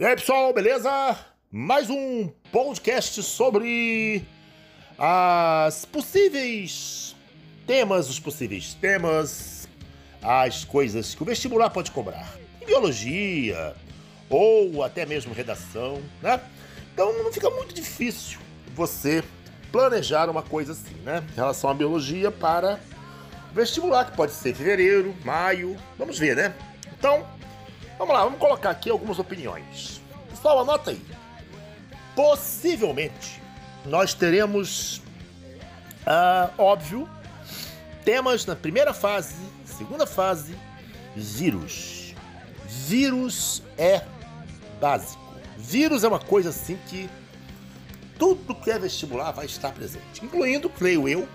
E aí, pessoal, beleza? Mais um podcast sobre as possíveis temas, os possíveis temas, as coisas que o vestibular pode cobrar. Em biologia, ou até mesmo redação, né? Então não fica muito difícil você planejar uma coisa assim, né? Em relação à biologia para vestibular, que pode ser fevereiro, maio, vamos ver, né? Então, Vamos lá, vamos colocar aqui algumas opiniões. Pessoal, anota aí. Possivelmente, nós teremos, ah, óbvio, temas na primeira fase, segunda fase, vírus. Vírus é básico. Vírus é uma coisa assim que tudo que é vestibular vai estar presente, incluindo, creio eu,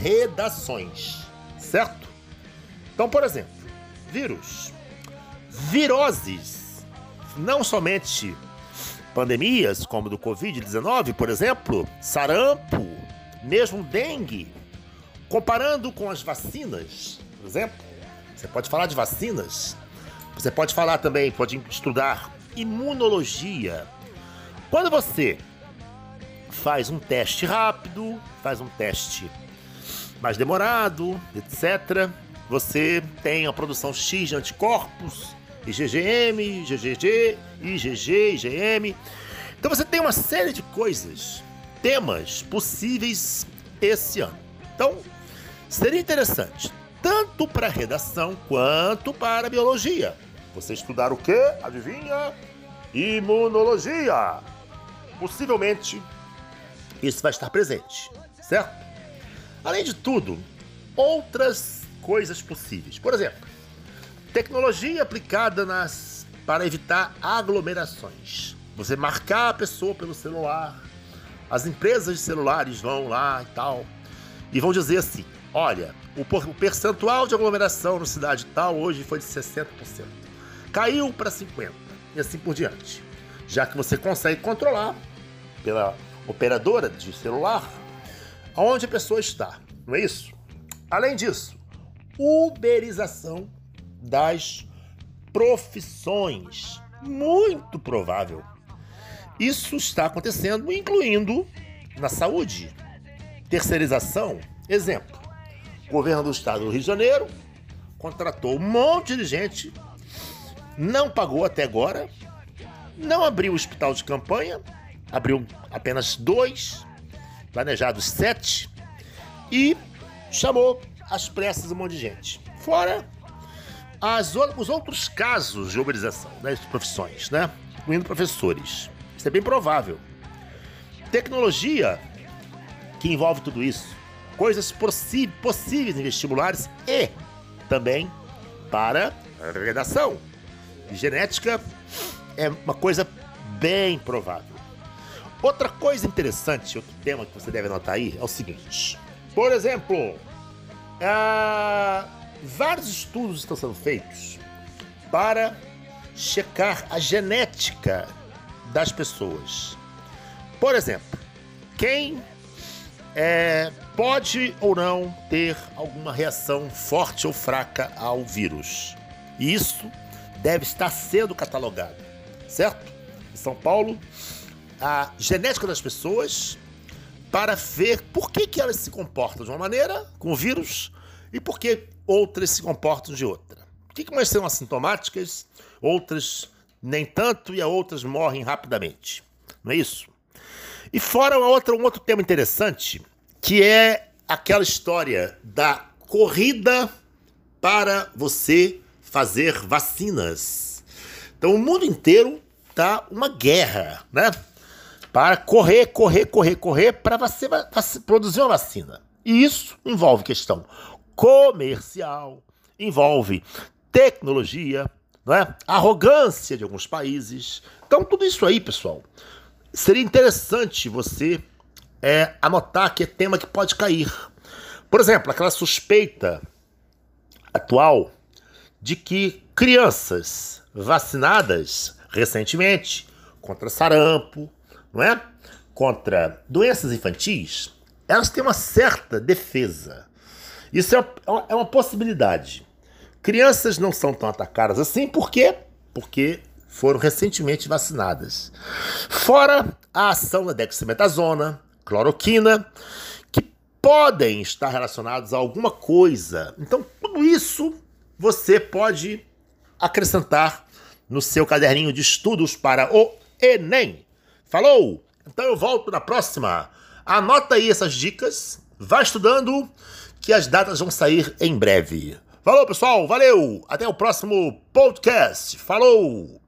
redações, certo? Então, por exemplo, vírus viroses. Não somente pandemias, como do Covid-19, por exemplo, sarampo, mesmo dengue. Comparando com as vacinas, por exemplo, você pode falar de vacinas, você pode falar também, pode estudar imunologia. Quando você faz um teste rápido, faz um teste mais demorado, etc., você tem a produção X de anticorpos, IgGM, IgG, IgG, IgM. Então você tem uma série de coisas, temas possíveis esse ano. Então, seria interessante, tanto para redação quanto para biologia. Você estudar o que? Adivinha? Imunologia. Possivelmente isso vai estar presente, certo? Além de tudo, outras coisas possíveis. Por exemplo, Tecnologia aplicada nas para evitar aglomerações. Você marcar a pessoa pelo celular. As empresas de celulares vão lá e tal e vão dizer assim: olha, o, o percentual de aglomeração na cidade tal hoje foi de 60%. Caiu para 50% e assim por diante. Já que você consegue controlar pela operadora de celular aonde a pessoa está, não é isso? Além disso, uberização das profissões. Muito provável. Isso está acontecendo, incluindo na saúde. Terceirização, exemplo. O governo do estado do Rio de Janeiro contratou um monte de gente, não pagou até agora, não abriu o hospital de campanha, abriu apenas dois, planejados sete, e chamou às pressas um monte de gente. Fora as, os outros casos de uberização das né, profissões, né? incluindo professores. Isso é bem provável. Tecnologia que envolve tudo isso, coisas possíveis em vestibulares e também para redação. Genética é uma coisa bem provável. Outra coisa interessante, outro tema que você deve anotar aí é o seguinte: por exemplo, a vários estudos estão sendo feitos para checar a genética das pessoas. Por exemplo, quem é, pode ou não ter alguma reação forte ou fraca ao vírus. E isso deve estar sendo catalogado, certo? Em São Paulo, a genética das pessoas para ver por que, que elas se comportam de uma maneira com o vírus e por que outras se comportam de outra. Por que umas são assintomáticas, outras nem tanto e as outras morrem rapidamente? Não é isso? E fora outra, um outro tema interessante, que é aquela história da corrida para você fazer vacinas. Então o mundo inteiro tá uma guerra, né? Para correr, correr, correr, correr para você produzir uma vacina. E isso envolve questão comercial, envolve tecnologia, não é? arrogância de alguns países. Então, tudo isso aí, pessoal, seria interessante você é, anotar que é tema que pode cair. Por exemplo, aquela suspeita atual de que crianças vacinadas recentemente contra sarampo, não é? Contra doenças infantis, elas têm uma certa defesa. Isso é, é, é uma possibilidade. Crianças não são tão atacadas assim, por quê? Porque foram recentemente vacinadas. Fora a ação da dexametasona, cloroquina, que podem estar relacionados a alguma coisa. Então, tudo isso você pode acrescentar no seu caderninho de estudos para o Enem. Falou? Então eu volto na próxima. Anota aí essas dicas, vá estudando, que as datas vão sair em breve. Falou, pessoal, valeu! Até o próximo podcast. Falou!